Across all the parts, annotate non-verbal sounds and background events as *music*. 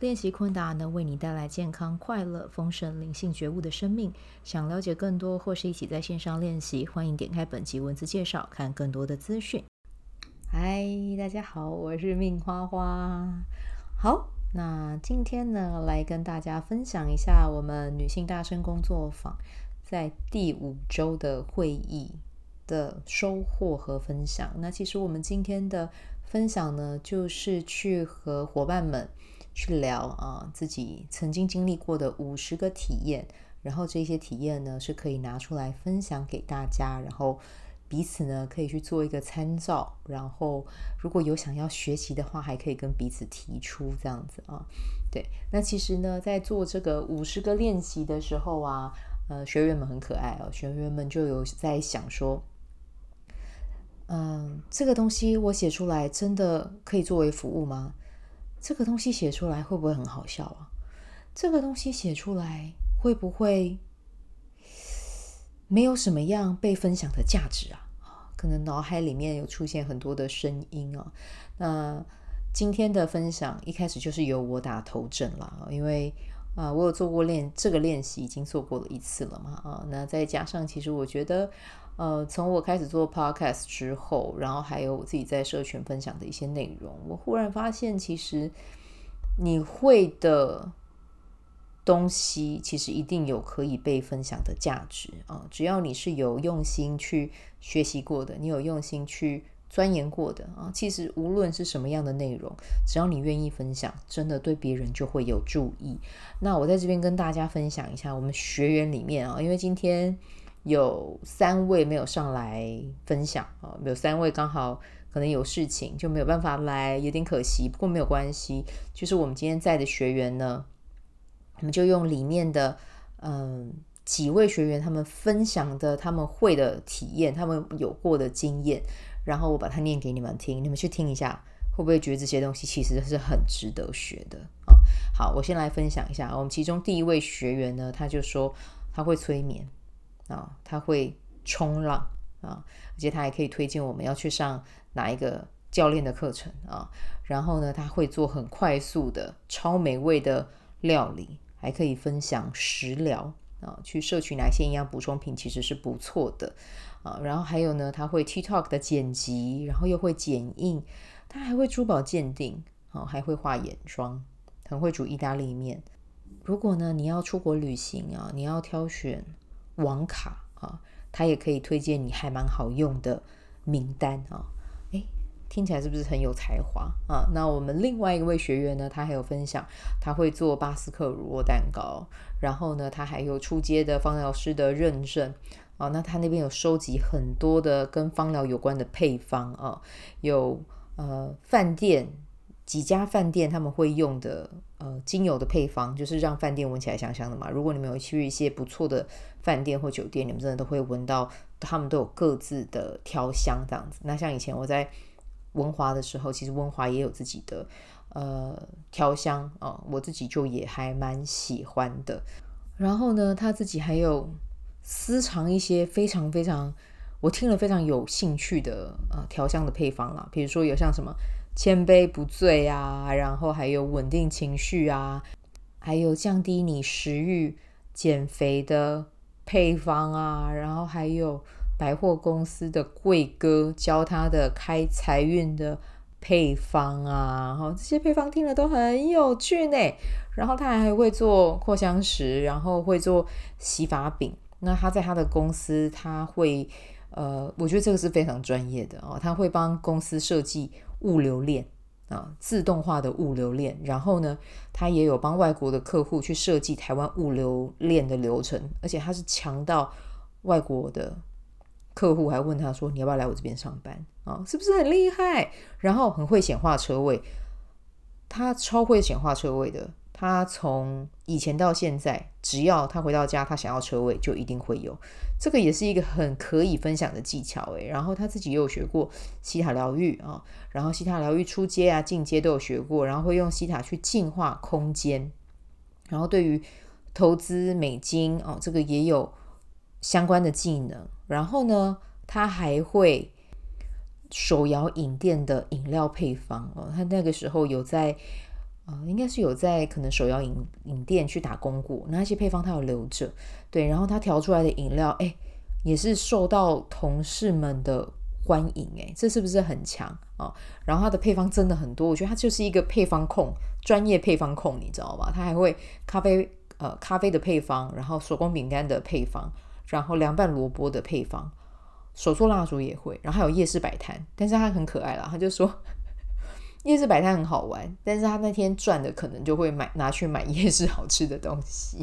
练习昆达能为你带来健康、快乐、丰盛、灵性觉悟的生命。想了解更多或是一起在线上练习，欢迎点开本集文字介绍，看更多的资讯。嗨，大家好，我是命花花。好，那今天呢，来跟大家分享一下我们女性大声工作坊在第五周的会议的收获和分享。那其实我们今天的分享呢，就是去和伙伴们。去聊啊，自己曾经经历过的五十个体验，然后这些体验呢是可以拿出来分享给大家，然后彼此呢可以去做一个参照，然后如果有想要学习的话，还可以跟彼此提出这样子啊。对，那其实呢，在做这个五十个练习的时候啊，呃，学员们很可爱哦，学员们就有在想说，嗯，这个东西我写出来真的可以作为服务吗？这个东西写出来会不会很好笑啊？这个东西写出来会不会没有什么样被分享的价值啊？可能脑海里面有出现很多的声音啊。那今天的分享一开始就是由我打头阵了，因为啊，我有做过练这个练习，已经做过了一次了嘛啊。那再加上，其实我觉得。呃，从我开始做 podcast 之后，然后还有我自己在社群分享的一些内容，我忽然发现，其实你会的东西，其实一定有可以被分享的价值啊！只要你是有用心去学习过的，你有用心去钻研过的啊，其实无论是什么样的内容，只要你愿意分享，真的对别人就会有助益。那我在这边跟大家分享一下，我们学员里面啊，因为今天。有三位没有上来分享啊，有三位刚好可能有事情就没有办法来，有点可惜。不过没有关系，就是我们今天在的学员呢，我们就用里面的嗯几位学员他们分享的他们会的体验，他们有过的经验，然后我把它念给你们听，你们去听一下，会不会觉得这些东西其实是很值得学的啊？好，我先来分享一下，我们其中第一位学员呢，他就说他会催眠。啊，他会冲浪啊，而且他还可以推荐我们要去上哪一个教练的课程啊。然后呢，他会做很快速的超美味的料理，还可以分享食疗啊，去摄取哪些营养补充品其实是不错的啊。然后还有呢，他会 TikTok 的剪辑，然后又会剪映，他还会珠宝鉴定啊，还会画眼妆，很会煮意大利面。如果呢，你要出国旅行啊，你要挑选。网卡啊，他也可以推荐你还蛮好用的名单啊，诶，听起来是不是很有才华啊？那我们另外一位学员呢，他还有分享，他会做巴斯克乳酪蛋糕，然后呢，他还有出街的芳疗师的认证啊。那他那边有收集很多的跟芳疗有关的配方啊，有呃饭店。几家饭店他们会用的呃精油的配方，就是让饭店闻起来香香的嘛。如果你们有去一些不错的饭店或酒店，你们真的都会闻到，他们都有各自的调香这样子。那像以前我在温华的时候，其实温华也有自己的呃调香啊、呃，我自己就也还蛮喜欢的。然后呢，他自己还有私藏一些非常非常我听了非常有兴趣的呃调香的配方啦，比如说有像什么。千杯不醉啊，然后还有稳定情绪啊，还有降低你食欲、减肥的配方啊，然后还有百货公司的柜哥教他的开财运的配方啊，然后这些配方听了都很有趣呢。然后他还会做扩香石，然后会做洗发饼。那他在他的公司，他会呃，我觉得这个是非常专业的哦，他会帮公司设计。物流链啊，自动化的物流链。然后呢，他也有帮外国的客户去设计台湾物流链的流程，而且他是强到外国的客户还问他说：“你要不要来我这边上班啊？是不是很厉害？”然后很会显化车位，他超会显化车位的。他从以前到现在，只要他回到家，他想要车位就一定会有。这个也是一个很可以分享的技巧诶。然后他自己也有学过西塔疗愈啊，然后西塔疗愈初阶啊、进阶都有学过，然后会用西塔去净化空间。然后对于投资美金哦，这个也有相关的技能。然后呢，他还会手摇饮店的饮料配方哦，他那个时候有在。啊、应该是有在可能手摇饮饮店去打工过，那些配方他有留着，对，然后他调出来的饮料，哎，也是受到同事们的欢迎，哎，这是不是很强啊、哦？然后他的配方真的很多，我觉得他就是一个配方控，专业配方控，你知道吧？他还会咖啡，呃，咖啡的配方，然后手工饼干的配方，然后凉拌萝卜的配方，手做蜡烛也会，然后还有夜市摆摊，但是他很可爱啦，他就说。夜市摆摊很好玩，但是他那天赚的可能就会买拿去买夜市好吃的东西，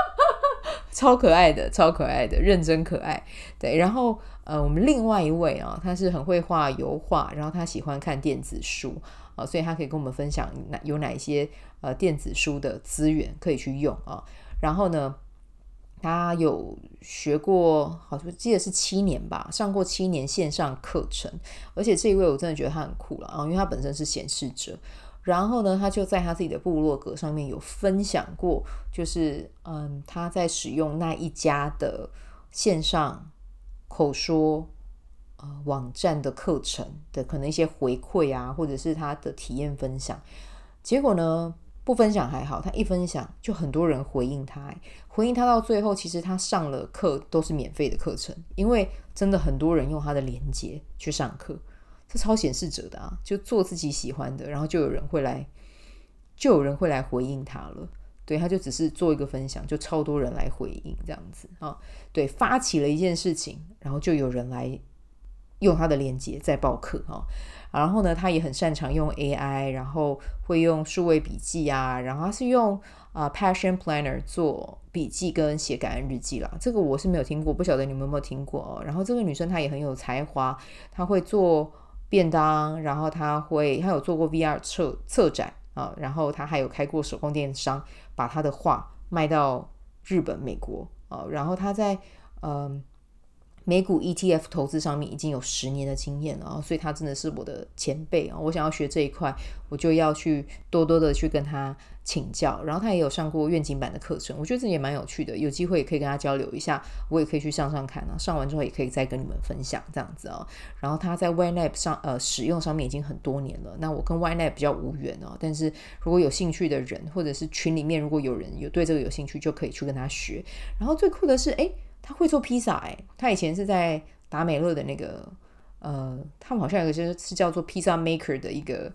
*laughs* 超可爱的，超可爱的，认真可爱。对，然后呃，我们另外一位啊，他是很会画油画，然后他喜欢看电子书啊，所以他可以跟我们分享哪有哪一些呃电子书的资源可以去用啊。然后呢，他有学过，好像记得是七年吧，上过七年线上课程，而且这一位我真的觉得他很酷了啊，因为他本身是显示者，然后呢，他就在他自己的部落格上面有分享过，就是嗯，他在使用那一家的线上口说呃网站的课程的可能一些回馈啊，或者是他的体验分享，结果呢，不分享还好，他一分享就很多人回应他，回应他到最后，其实他上了课都是免费的课程，因为真的很多人用他的链接去上课，这超显示者的啊，就做自己喜欢的，然后就有人会来，就有人会来回应他了。对，他就只是做一个分享，就超多人来回应这样子啊。对，发起了一件事情，然后就有人来用他的链接在报课啊。然后呢，他也很擅长用 AI，然后会用数位笔记啊，然后他是用啊、Passion Planner 做笔记跟写感恩日记啦。这个我是没有听过，不晓得你们有没有听过哦。然后这个女生她也很有才华，她会做便当，然后她会她有做过 VR 策策展啊，然后她还有开过手工电商，把她的画卖到日本、美国啊。然后她在嗯。美股 ETF 投资上面已经有十年的经验了，所以他真的是我的前辈啊！我想要学这一块，我就要去多多的去跟他请教。然后他也有上过愿景版的课程，我觉得这也蛮有趣的，有机会也可以跟他交流一下，我也可以去上上看啊。上完之后也可以再跟你们分享这样子啊。然后他在 YNAB 上呃使用上面已经很多年了，那我跟 YNAB 比较无缘哦。但是如果有兴趣的人，或者是群里面如果有人有对这个有兴趣，就可以去跟他学。然后最酷的是，哎。他会做披萨哎，他以前是在达美乐的那个呃，他们好像有个就是叫做披萨 maker 的一个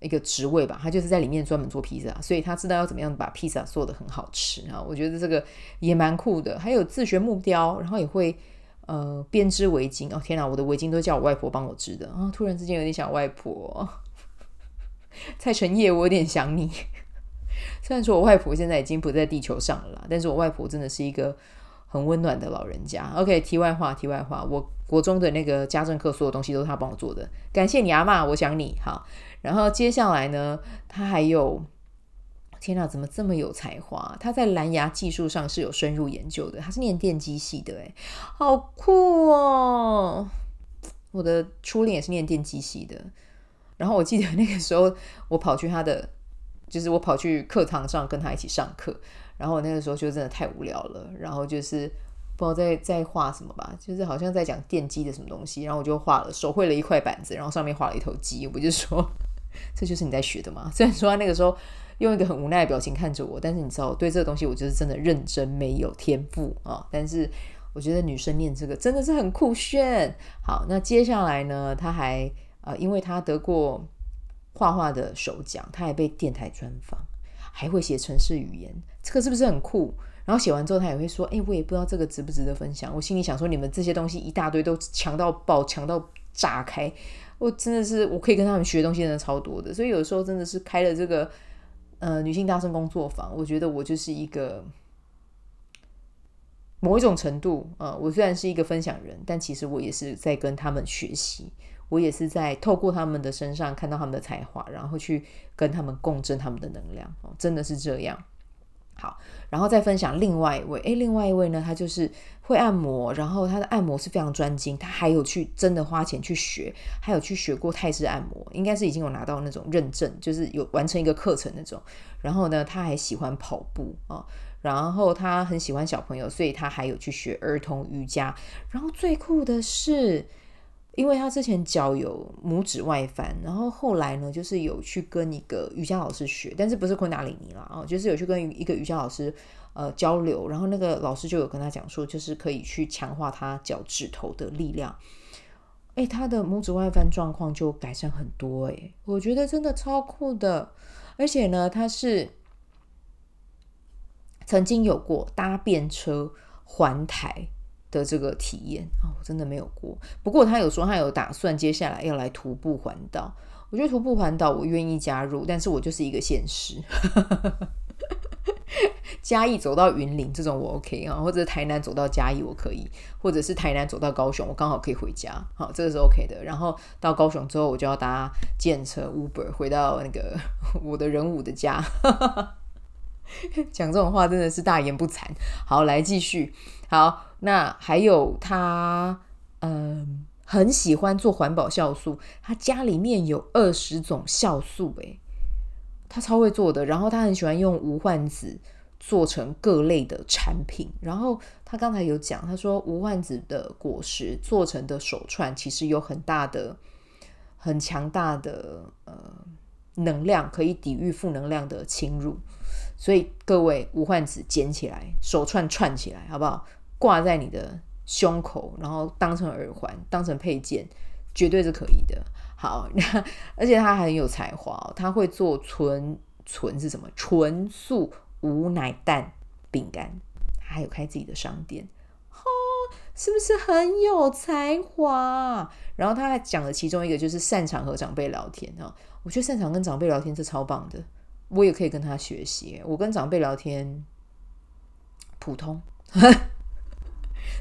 一个职位吧，他就是在里面专门做披萨，所以他知道要怎么样把披萨做得很好吃啊。我觉得这个也蛮酷的。还有自学木雕，然后也会呃编织围巾。哦天哪，我的围巾都叫我外婆帮我织的啊！突然之间有点想外婆，*laughs* 蔡成业，我有点想你。*laughs* 虽然说我外婆现在已经不在地球上了啦，但是我外婆真的是一个。很温暖的老人家。OK，题外话，题外话，我国中的那个家政课，所有东西都是他帮我做的。感谢你阿嬷，我想你。好，然后接下来呢，他还有，天哪，怎么这么有才华？他在蓝牙技术上是有深入研究的。他是念电机系的，诶，好酷哦！我的初恋也是念电机系的。然后我记得那个时候，我跑去他的，就是我跑去课堂上跟他一起上课。然后我那个时候就真的太无聊了，然后就是不知道在在画什么吧，就是好像在讲电机的什么东西，然后我就画了，手绘了一块板子，然后上面画了一头鸡，我就说 *laughs* 这就是你在学的吗？*laughs* 虽然说他那个时候用一个很无奈的表情看着我，但是你知道我对这个东西我就是真的认真没有天赋啊。但是我觉得女生念这个真的是很酷炫。好，那接下来呢，他还呃，因为他得过画画的首奖，他还被电台专访。还会写城市语言，这个是不是很酷？然后写完之后，他也会说：“哎，我也不知道这个值不值得分享。”我心里想说：“你们这些东西一大堆都强到爆，强到炸开，我真的是我可以跟他们学东西，真的超多的。”所以有时候真的是开了这个呃女性大声工作坊，我觉得我就是一个某一种程度呃，我虽然是一个分享人，但其实我也是在跟他们学习。我也是在透过他们的身上看到他们的才华，然后去跟他们共振他们的能量哦，真的是这样。好，然后再分享另外一位，诶，另外一位呢，他就是会按摩，然后他的按摩是非常专精，他还有去真的花钱去学，还有去学过泰式按摩，应该是已经有拿到那种认证，就是有完成一个课程那种。然后呢，他还喜欢跑步啊。哦然后他很喜欢小朋友，所以他还有去学儿童瑜伽。然后最酷的是，因为他之前脚有拇指外翻，然后后来呢，就是有去跟一个瑜伽老师学，但是不是昆达里尼啦，哦，就是有去跟一个瑜伽老师呃交流。然后那个老师就有跟他讲说，就是可以去强化他脚趾头的力量。诶，他的拇指外翻状况就改善很多，诶，我觉得真的超酷的。而且呢，他是。曾经有过搭便车环台的这个体验啊、我真的没有过。不过他有说他有打算接下来要来徒步环岛。我觉得徒步环岛我愿意加入，但是我就是一个现实。*laughs* 嘉义走到云林这种我 OK 啊，或者台南走到嘉义我可以，或者是台南走到高雄我刚好可以回家，好，这个是 OK 的。然后到高雄之后我就要搭建车 Uber 回到那个 *laughs* 我的人武的家。*laughs* 讲这种话真的是大言不惭。好，来继续。好，那还有他，嗯、很喜欢做环保酵素。他家里面有二十种酵素，诶，他超会做的。然后他很喜欢用无患子做成各类的产品。然后他刚才有讲，他说无患子的果实做成的手串，其实有很大的、很强大的呃能量，可以抵御负能量的侵入。所以各位无患子捡起来，手串串起来，好不好？挂在你的胸口，然后当成耳环，当成配件，绝对是可以的。好，*laughs* 那而且他很有才华哦，他会做纯纯是什么？纯素无奶蛋饼干，他还有开自己的商店，是不是很有才华？然后他还讲了其中一个，就是擅长和长辈聊天啊。我觉得擅长跟长辈聊天，这超棒的。我也可以跟他学习。我跟长辈聊天普通，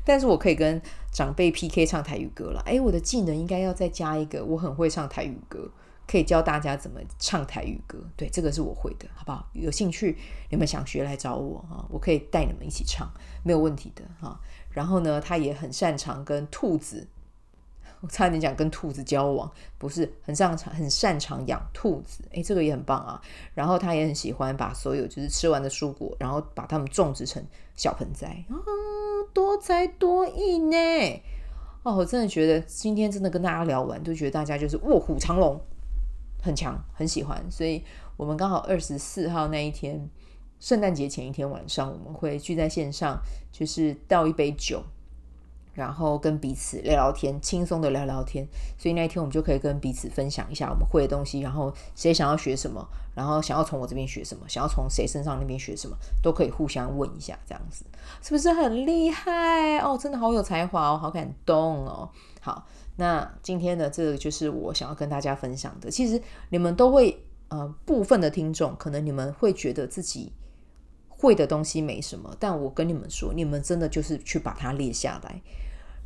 但是我可以跟长辈 PK 唱台语歌了。诶，我的技能应该要再加一个，我很会唱台语歌，可以教大家怎么唱台语歌。对，这个是我会的，好不好？有兴趣你们想学来找我哈，我可以带你们一起唱，没有问题的哈。然后呢，他也很擅长跟兔子。*laughs* 我差点讲跟兔子交往，不是很擅长，很擅长养兔子，诶，这个也很棒啊。然后他也很喜欢把所有就是吃完的蔬果，然后把它们种植成小盆栽，多才多艺呢。哦，我真的觉得今天真的跟大家聊完，都觉得大家就是卧虎藏龙，很强，很喜欢。所以我们刚好二十四号那一天，圣诞节前一天晚上，我们会聚在线上，就是倒一杯酒。然后跟彼此聊聊天，轻松的聊聊天，所以那一天我们就可以跟彼此分享一下我们会的东西，然后谁想要学什么，然后想要从我这边学什么，想要从谁身上那边学什么，都可以互相问一下，这样子是不是很厉害哦？真的好有才华哦，好感动哦。好，那今天的这个就是我想要跟大家分享的。其实你们都会，呃，部分的听众可能你们会觉得自己。会的东西没什么，但我跟你们说，你们真的就是去把它列下来。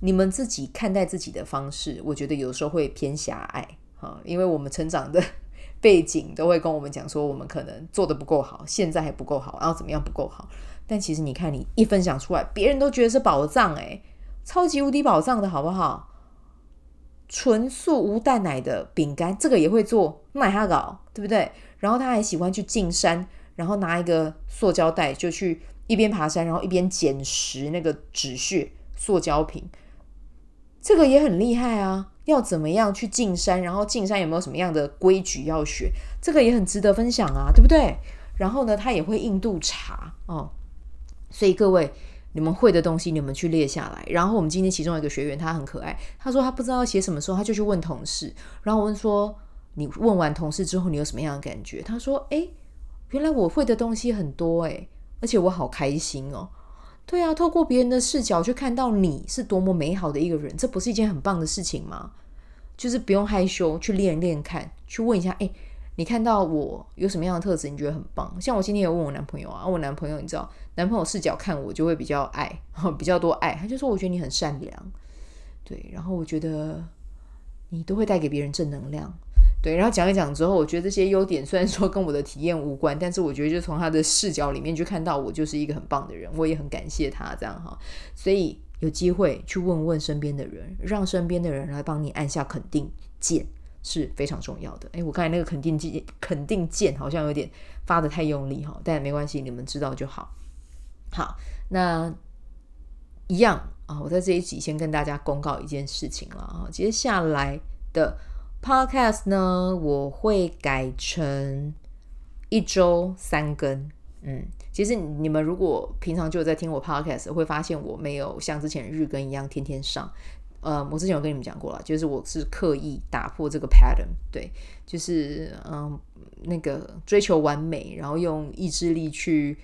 你们自己看待自己的方式，我觉得有时候会偏狭隘哈，因为我们成长的 *laughs* 背景都会跟我们讲说，我们可能做得不够好，现在还不够好，然后怎么样不够好。但其实你看，你一分享出来，别人都觉得是宝藏诶，超级无敌宝藏的好不好？纯素无蛋奶的饼干，这个也会做，麦哈搞，对不对？然后他还喜欢去进山。然后拿一个塑胶袋就去一边爬山，然后一边捡拾那个纸屑、塑胶瓶，这个也很厉害啊！要怎么样去进山？然后进山有没有什么样的规矩要学？这个也很值得分享啊，对不对？然后呢，他也会印度茶哦。所以各位，你们会的东西，你们去列下来。然后我们今天其中一个学员他很可爱，他说他不知道写什么时候，他就去问同事。然后我问说：“你问完同事之后，你有什么样的感觉？”他说：“诶。”原来我会的东西很多诶，而且我好开心哦。对啊，透过别人的视角去看到你是多么美好的一个人，这不是一件很棒的事情吗？就是不用害羞，去练练看，去问一下，诶，你看到我有什么样的特质，你觉得很棒？像我今天有问我男朋友啊，我男朋友你知道，男朋友视角看我就会比较爱，*laughs* 比较多爱，他就说我觉得你很善良，对，然后我觉得你都会带给别人正能量。对，然后讲一讲之后，我觉得这些优点虽然说跟我的体验无关，但是我觉得就从他的视角里面去看到我就是一个很棒的人，我也很感谢他这样哈。所以有机会去问问身边的人，让身边的人来帮你按下肯定键是非常重要的。诶，我刚才那个肯定键，肯定键好像有点发得太用力哈，但没关系，你们知道就好。好，那一样啊，我在这一集先跟大家公告一件事情了啊，接下来的。Podcast 呢，我会改成一周三更。嗯，其实你们如果平常就在听我 Podcast，会发现我没有像之前日更一样天天上。呃，我之前有跟你们讲过了，就是我是刻意打破这个 pattern，对，就是嗯，那个追求完美，然后用意志力去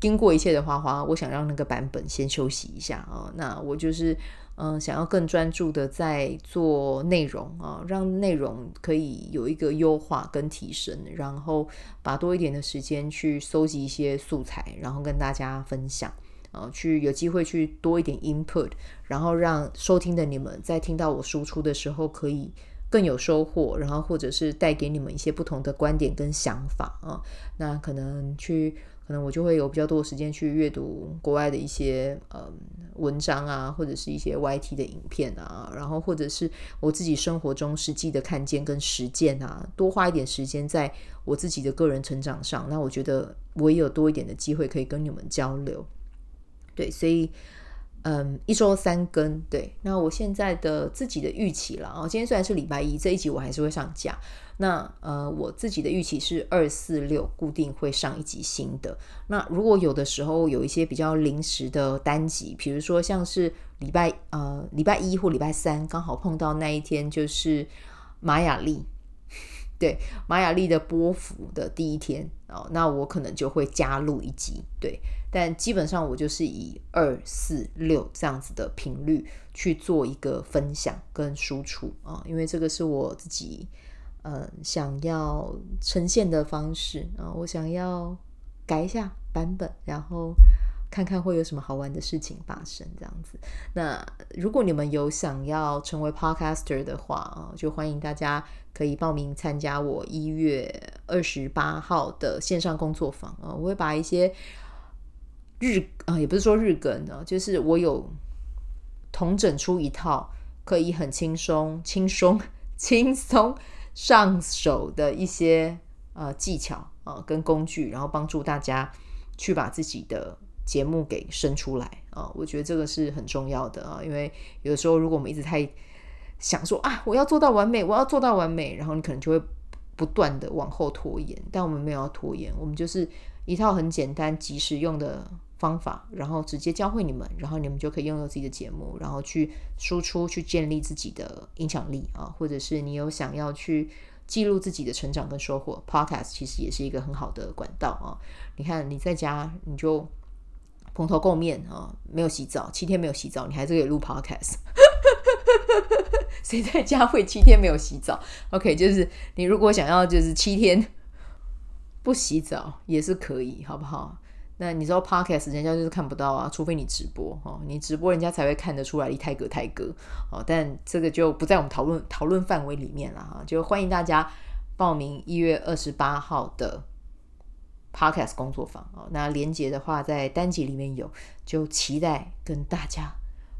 经过一切的花花，我想让那个版本先休息一下啊。那我就是。嗯，想要更专注的在做内容啊，让内容可以有一个优化跟提升，然后把多一点的时间去搜集一些素材，然后跟大家分享啊，去有机会去多一点 input，然后让收听的你们在听到我输出的时候可以更有收获，然后或者是带给你们一些不同的观点跟想法啊，那可能去。可能我就会有比较多的时间去阅读国外的一些嗯文章啊，或者是一些 YT 的影片啊，然后或者是我自己生活中实际的看见跟实践啊，多花一点时间在我自己的个人成长上，那我觉得我也有多一点的机会可以跟你们交流。对，所以嗯，一周三更，对，那我现在的自己的预期了啊，今天虽然是礼拜一，这一集我还是会上架。那呃，我自己的预期是二四六固定会上一集新的。那如果有的时候有一些比较临时的单集，比如说像是礼拜呃礼拜一或礼拜三刚好碰到那一天，就是玛雅历，对，玛雅历的波幅的第一天哦，那我可能就会加入一集，对。但基本上我就是以二四六这样子的频率去做一个分享跟输出啊，因为这个是我自己。呃，想要呈现的方式啊，我想要改一下版本，然后看看会有什么好玩的事情发生，这样子。那如果你们有想要成为 podcaster 的话啊，就欢迎大家可以报名参加我一月二十八号的线上工作坊啊。我会把一些日啊，也不是说日更啊，就是我有统整出一套可以很轻松、轻松、*laughs* 轻松。上手的一些呃技巧啊、跟工具，然后帮助大家去把自己的节目给生出来啊、我觉得这个是很重要的啊，因为有的时候如果我们一直太想说啊，我要做到完美，我要做到完美，然后你可能就会不断的往后拖延，但我们没有要拖延，我们就是一套很简单、即时用的。方法，然后直接教会你们，然后你们就可以拥有自己的节目，然后去输出，去建立自己的影响力啊，或者是你有想要去记录自己的成长跟收获，Podcast 其实也是一个很好的管道啊。你看你在家你就蓬头垢面啊，没有洗澡，七天没有洗澡，你还是可以录 Podcast。*laughs* 谁在家会七天没有洗澡？OK，就是你如果想要就是七天 *laughs* 不洗澡也是可以，好不好？那你知道 Podcast 人家就是看不到啊，除非你直播哦，你直播人家才会看得出来一泰哥泰哥哦，但这个就不在我们讨论讨论范围里面了哈，就欢迎大家报名一月二十八号的 Podcast 工作坊哦，那连接的话在单集里面有，就期待跟大家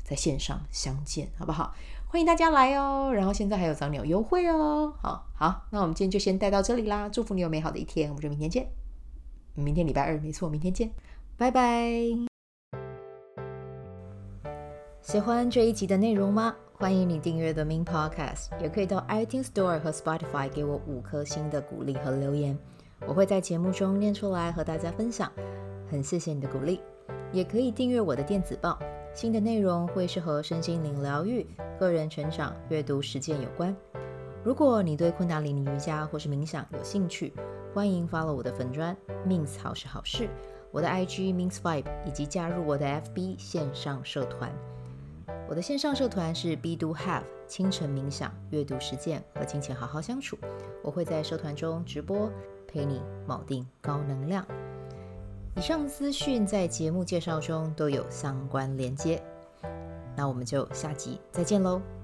在线上相见，好不好？欢迎大家来哦，然后现在还有早鸟优惠哦，好好，那我们今天就先带到这里啦，祝福你有美好的一天，我们就明天见。明天礼拜二，没错，明天见，拜拜。喜欢这一集的内容吗？欢迎你订阅 The Min Podcast，也可以到 iTunes Store 和 Spotify 给我五颗星的鼓励和留言，我会在节目中念出来和大家分享。很谢谢你的鼓励，也可以订阅我的电子报，新的内容会是和身心灵疗愈、个人成长、阅读实践有关。如果你对昆达里尼瑜伽或是冥想有兴趣，欢迎 follow 我的粉砖 means 好是好事，我的 IG means vibe，以及加入我的 FB 线上社团。我的线上社团是 Be Do Have 清晨冥想、阅读实践和金钱好好相处。我会在社团中直播，陪你铆定高能量。以上资讯在节目介绍中都有相关连接。那我们就下集再见喽。